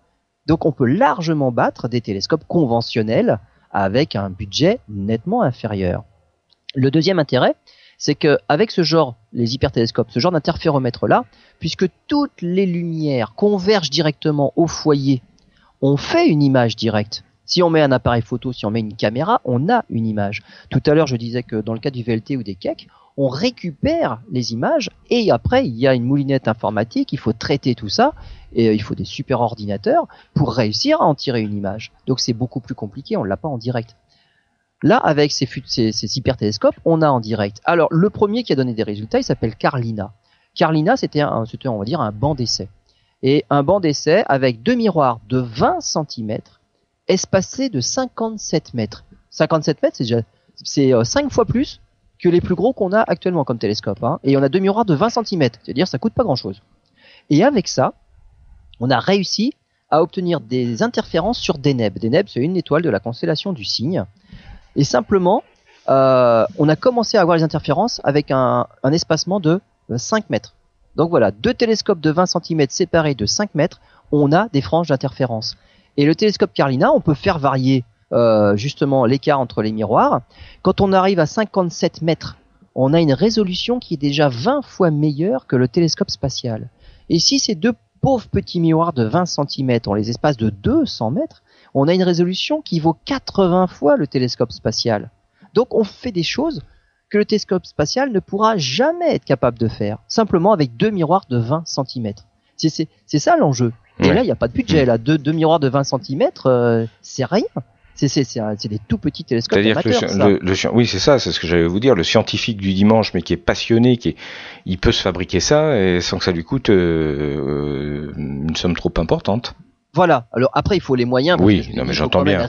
Donc on peut largement battre des télescopes conventionnels avec un budget nettement inférieur. Le deuxième intérêt, c'est que avec ce genre, les hypertélescopes, ce genre d'interféromètre là, puisque toutes les lumières convergent directement au foyer, on fait une image directe. Si on met un appareil photo, si on met une caméra, on a une image. Tout à l'heure, je disais que dans le cas du VLT ou des keck, on récupère les images et après, il y a une moulinette informatique, il faut traiter tout ça et euh, il faut des super ordinateurs pour réussir à en tirer une image. Donc c'est beaucoup plus compliqué, on l'a pas en direct. Là, avec ces, ces, ces hypertélescopes, on a en direct. Alors, le premier qui a donné des résultats, il s'appelle Carlina. Carlina, c'était on va dire, un banc d'essai. Et un banc d'essai avec deux miroirs de 20 cm, espacés de 57 mètres. 57 mètres, c'est c'est 5 euh, fois plus que les plus gros qu'on a actuellement comme télescope. Hein. Et on a deux miroirs de 20 cm. C'est-à-dire, ça coûte pas grand-chose. Et avec ça, on a réussi à obtenir des interférences sur Deneb. Deneb, c'est une étoile de la constellation du Cygne. Et simplement, euh, on a commencé à avoir les interférences avec un, espacement de 5 euh, mètres. Donc voilà, deux télescopes de 20 cm séparés de 5 mètres, on a des franges d'interférence. Et le télescope Carlina, on peut faire varier euh, justement l'écart entre les miroirs. Quand on arrive à 57 mètres, on a une résolution qui est déjà 20 fois meilleure que le télescope spatial. Et si ces deux pauvres petits miroirs de 20 cm ont les espaces de 200 mètres, on a une résolution qui vaut 80 fois le télescope spatial. Donc on fait des choses que le télescope spatial ne pourra jamais être capable de faire, simplement avec deux miroirs de 20 cm. C'est ça l'enjeu. Et là, il n'y a pas de budget. Là, deux, deux miroirs de 20 cm, euh, c'est rien. C'est des tout petits télescopes. C'est-à-dire que le, oui, c'est ça, c'est ce que j'allais vous dire. Le scientifique du dimanche, mais qui est passionné, qui il peut se fabriquer ça et sans que ça lui coûte euh, une somme trop importante. Voilà. Alors après, il faut les moyens. Oui, non, mais j'entends bien.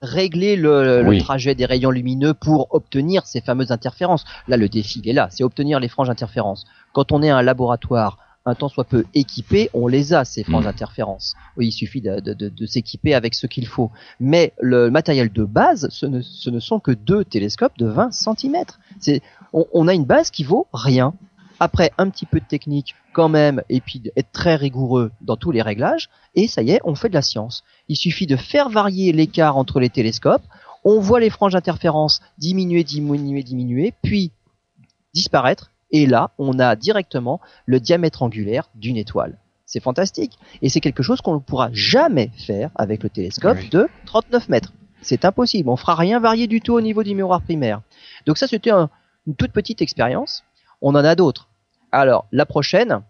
régler le, trajet des rayons lumineux pour obtenir ces fameuses interférences. Là, le défi il est là, c'est obtenir les franges interférences. Quand on est un laboratoire un tant soit peu équipés, on les a ces franges Mm. interférences. Oui, il suffit de, de- de- de s'équiper avec ce qu'il faut. Mais le matériel de base, ce ne, ce ne sont que deux télescopes de 20 cm. C'est, on, on a une base qui vaut rien. Après un petit peu de technique quand même, et puis être très rigoureux dans tous les réglages, et ça y est, on fait de la science. Il suffit de faire varier l'écart entre les télescopes, on voit les franges d'interférence diminuer, diminuer, diminuer, puis disparaître, et là, on a directement le diamètre angulaire d'une étoile. C'est fantastique. Et c'est quelque chose qu'on ne pourra jamais faire avec le télescope Oui. de 39 mètres. C'est impossible. On fera rien varier du tout au niveau du miroir primaire. Donc ça, c'était un- une toute petite expérience. On en a d'autres. Alors, la prochaine,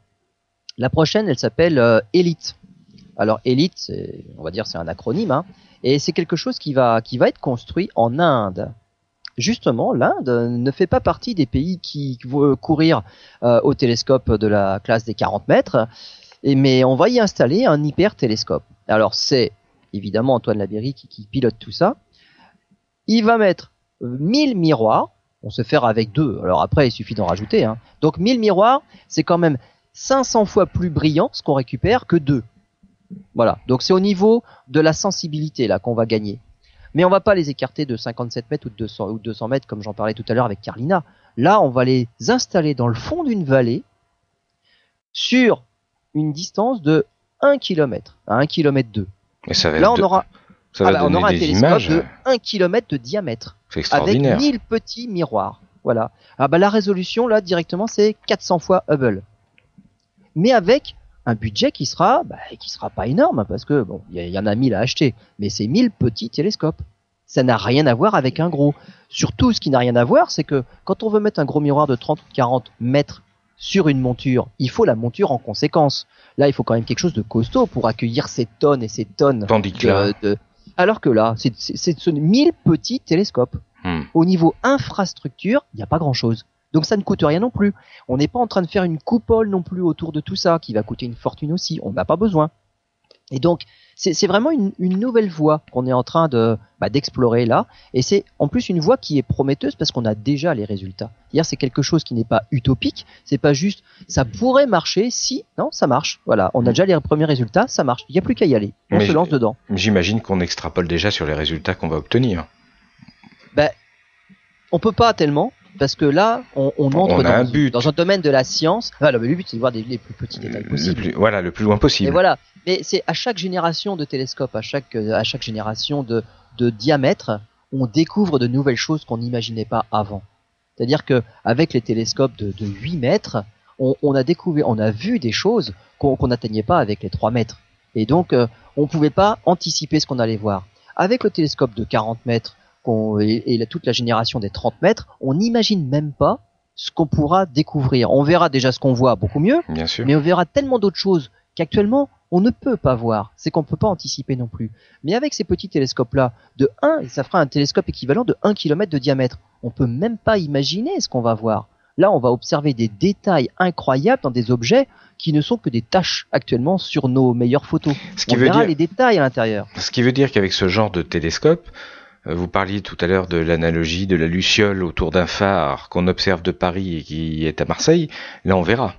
la prochaine, elle s'appelle euh, Elite. Alors, Elite, on va dire, c'est un acronyme, hein, et c'est quelque chose qui va, qui va être construit en Inde. Justement, l'Inde ne fait pas partie des pays qui vont courir euh, au télescope de la classe des 40 mètres, mais on va y installer un hyper télescope. Alors, c'est évidemment Antoine Labéry qui, pilote tout ça. Il va mettre euh, 1000 miroirs. On se faire avec deux. Alors après, il suffit d'en rajouter. Hein. Donc 1000 miroirs, c'est quand même 500 fois plus brillant ce qu'on récupère que deux. Voilà. Donc c'est au niveau de la sensibilité là qu'on va gagner. Mais on va pas les écarter de 57 mètres ou de 200, ou de 200 mètres comme j'en parlais tout à l'heure avec Carlina. Là, on va les installer dans le fond d'une vallée sur une distance de 1 km à 1 km 2. Et ça va, Là, on de- aura, ça va ah bah, on aura un télescope images. de 1 km de diamètre avec extraordinaire. 1000 petits miroirs. Voilà. Ah bah la résolution là directement c'est 400 fois Hubble. Mais avec un budget qui sera bah, qui sera pas énorme parce que bon, il y, y en a 1000 à acheter, mais c'est 1000 petits télescopes. Ça n'a rien à voir avec un gros. Surtout ce qui n'a rien à voir, c'est que quand on veut mettre un gros miroir de 30 ou 40 mètres sur une monture, il faut la monture en conséquence. Là, il faut quand même quelque chose de costaud pour accueillir ces tonnes et ces tonnes Tandis que là, de, Alors que là, c'est c'est- c'est- ce sont 1000 petits télescopes hmm, au niveau infrastructure, il n'y a pas grand-chose. Donc ça ne coûte rien non plus. On n'est pas en train de faire une coupole non plus autour de tout ça, qui va coûter une fortune aussi. On n'a pas besoin. Et donc, c'est vraiment une, une nouvelle voie qu'on est en train de bah, d'explorer là. Et c'est en plus une voie qui est prometteuse parce qu'on a déjà les résultats. Hier, c'est quelque chose qui n'est pas utopique. C'est pas juste, ça pourrait marcher si, non, ça marche. Voilà, on a déjà les premiers résultats, ça marche. Il n'y a plus qu'à y aller. On Mais se lance dedans. j'imagine qu'on extrapole déjà sur les résultats qu'on va obtenir. on peut pas tellement parce que là on, on entre On dans, un but. dans un domaine de la science. Ah, le but c'est de voir des- les plus petits détails Le possibles. plus- voilà, le plus loin possible. Et voilà. Mais c'est à chaque génération de télescope, à chaque euh, à chaque génération de de diamètre, on découvre de nouvelles choses qu'on n'imaginait pas avant. C'est-à-dire que avec les télescopes de, de 8 mètres, on, on a découvert, on a vu des choses qu'on n'atteignait pas avec les 3 mètres. Et donc euh, on pouvait pas anticiper ce qu'on allait voir. Avec le télescope de 40 mètres qu'on- et, et la- toute la génération des 30 mètres, on n'imagine même pas ce qu'on pourra découvrir. On verra déjà ce qu'on voit beaucoup mieux, Bien sûr. mais on verra tellement d'autres choses qu'actuellement on ne peut pas voir. C'est qu'on ne peut pas anticiper non plus. Mais avec ces petits télescopes-là, de 1, ça fera un télescope équivalent de 1 km de diamètre. On peut même pas imaginer ce qu'on va voir. Là, on va observer des détails incroyables dans des objets qui ne sont que des taches actuellement sur nos meilleures photos. Ce qui on veut verra dire, les détails à l'intérieur. ce qui veut dire qu'avec ce genre de télescope, vous parliez tout à l'heure de l'analogie de la luciole autour d'un phare qu'on observe de Paris et qui est à Marseille. Là, on verra.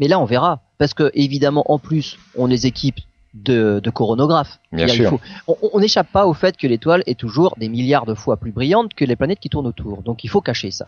Mais là, on verra. Parce que, évidemment, en plus, on les équipe de, de coronographes. Bien sûr. faut- on- n'échappe pas au fait que l'étoile est toujours des milliards de fois plus brillante que les planètes qui tournent autour. Donc il faut cacher ça.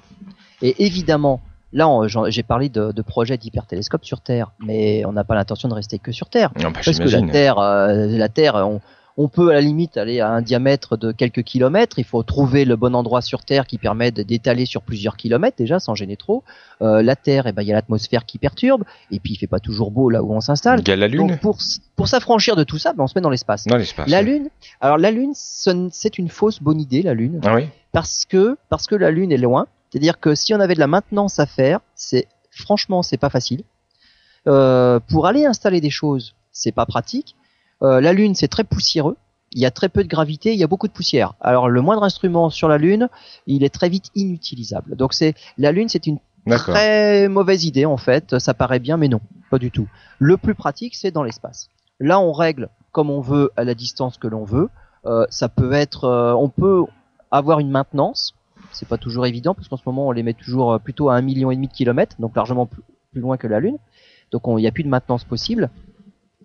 Et évidemment, là j'ai parlé de, de projets d'hypertélescope sur Terre, mais on n'a pas l'intention de rester que sur Terre. Non, bah, Parce que la. Terre, euh, la Terre, on, on peut à la limite aller à un diamètre de quelques kilomètres. Il faut trouver le bon endroit sur Terre qui permet d'étaler sur plusieurs kilomètres déjà, sans gêner trop. Euh, la Terre, eh ben il y a l'atmosphère qui perturbe, et puis il fait pas toujours beau là où on s'installe. Il y a la Lune Donc pour s'affranchir de tout ça, ben, on se met dans l'espace. dans l'espace. La. Lune, alors la Lune, c'est une fausse bonne idée, la Lune, Ah oui parce que parce que la Lune est loin. C'est-à-dire que si on avait de la maintenance à faire, c'est franchement c'est pas facile. Euh, pour aller installer des choses, c'est pas pratique. Euh, la Lune, c'est très poussiéreux. Il y a très peu de gravité, il y a beaucoup de poussière. Alors le moindre instrument sur la Lune, il est très vite inutilisable. Donc c'est la Lune, c'est une. Très mauvaise idée en fait, ça paraît bien mais non, pas du tout. Le plus pratique c'est dans l'espace. Là on règle comme on veut à la distance que l'on veut. Euh, ça peut être, euh, on peut avoir une maintenance. C'est pas toujours évident parce qu'en ce moment on les met toujours plutôt à un million et demi de kilomètres, donc largement plus loin que la Lune. donc il n'y a plus de maintenance possible.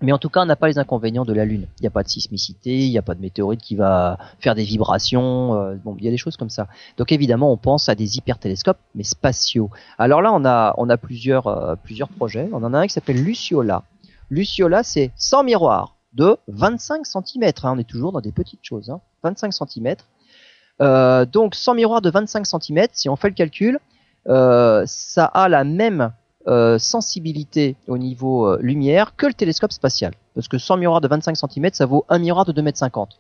Mais en tout cas, on n'a pas les inconvénients de la Lune. Il n'y a pas de sismicité, il n'y a pas de météorite qui va faire des vibrations. Euh, bon, il y a des choses comme ça. Donc évidemment, on pense à des hypertélescopes, mais spatiaux. Alors là, on a, on a plusieurs, euh, plusieurs projets. On en a un qui s'appelle Luciola. Luciola, c'est 100 miroirs de 25 cm. Hein. On est toujours dans des petites choses. Hein. 25 cm. Euh, donc 100 miroirs de 25 cm, si on fait le calcul, euh, ça a la même euh, sensibilité au niveau euh, lumière que le télescope spatial. Parce que 100 miroirs de 25 cm, ça vaut un miroir de 2 mètres 50.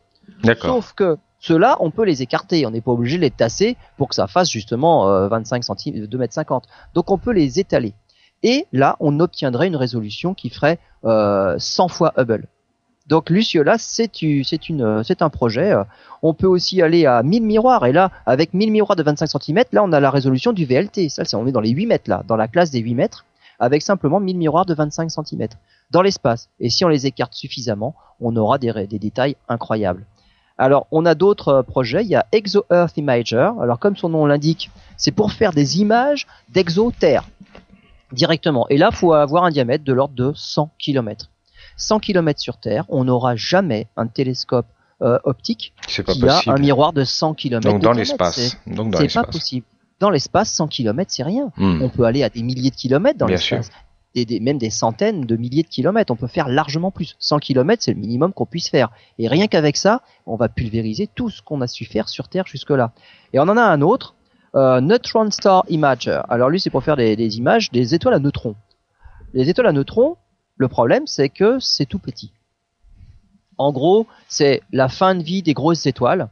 Sauf que ceux-là, on peut les écarter. On n'est pas obligé de les tasser pour que ça fasse justement 25 cm, 2 mètres 50. Donc on peut les étaler. Et là, on obtiendrait une résolution qui ferait 100 fois Hubble. Donc Luciola, c'est c'est un projet. On peut aussi aller à 1000 miroirs et là, avec 1000 miroirs de 25 cm, là, on a la résolution du VLT. Ça, on est dans les 8 mètres là, dans la classe des 8 mètres, avec simplement 1000 miroirs de 25 cm dans l'espace. Et si on les écarte suffisamment, on aura des, des détails incroyables. Alors, on a d'autres euh, projets. Il y a Exo Earth Imager. Alors, comme son nom l'indique, c'est pour faire des images d'exo-terre directement. Et là, faut avoir un diamètre de l'ordre de 100 km. 100 km sur Terre, on n'aura jamais un télescope euh, optique qui a un miroir de 100 km. Donc dans l'espace. C'est pas possible. Dans l'espace, 100 km, c'est rien. Hmm. On peut aller à des milliers de kilomètres dans l'espace. Des, même des centaines de milliers de kilomètres. On peut faire largement plus. 100 km, c'est le minimum qu'on puisse faire. Et rien qu'avec ça, on va pulvériser tout ce qu'on a su faire sur Terre jusque-là. Et on en a un autre, euh, Neutron Star Imager. Alors lui, c'est pour faire des, des, images des étoiles à neutrons. Les étoiles à neutrons, le problème, c'est que c'est tout petit. En gros, c'est la fin de vie des grosses étoiles.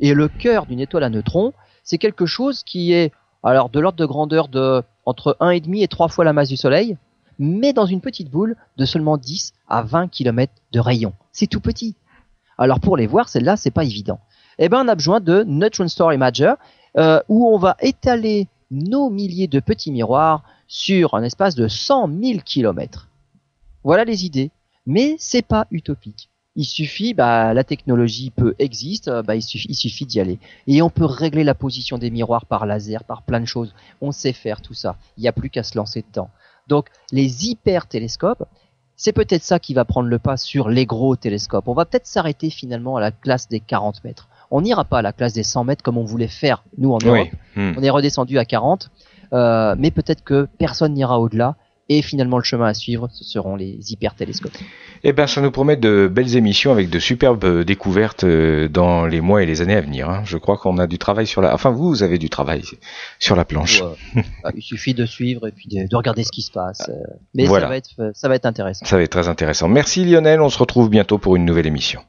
Et le cœur d'une étoile à neutrons, c'est quelque chose qui est alors de l'ordre de grandeur de entre 1,5 et 3 fois la masse du Soleil, mais dans une petite boule de seulement 10 à 20 km de rayon. C'est tout petit. Alors pour les voir, celle-là, c'est pas évident. Eh ben, on a besoin de Neutron Star Imager, euh, où on va étaler nos milliers de petits miroirs sur un espace de 100 000 km. Voilà les idées. Mais c'est pas utopique. Il suffit, bah, la technologie peut existe, bah, il suffit, il suffit d'y aller. Et on peut régler la position des miroirs par laser, par plein de choses. On sait faire tout ça. Il n'y a plus qu'à se lancer dedans. Donc, les hyper télescopes, c'est peut-être ça qui va prendre le pas sur les gros télescopes. On va peut-être s'arrêter finalement à la classe des 40 mètres. On n'ira pas à la classe des 100 mètres comme on voulait faire nous en Europe. Hmm. On est redescendu à 40, euh, mais peut-être que personne n'ira au-delà et finalement, le chemin à suivre, ce seront les hypertélescopes. Eh bien, ça nous promet de belles émissions avec de superbes découvertes euh, dans les mois et les années à venir. Hein. Je crois qu'on a du travail sur la... Enfin, vous, vous avez du travail sur la planche. Bah, il suffit de suivre et puis de, regarder ce qui se passe. Euh. Mais ça, va être, ça va être intéressant. Ça va être très intéressant. Merci Lionel, on se retrouve bientôt pour une nouvelle émission.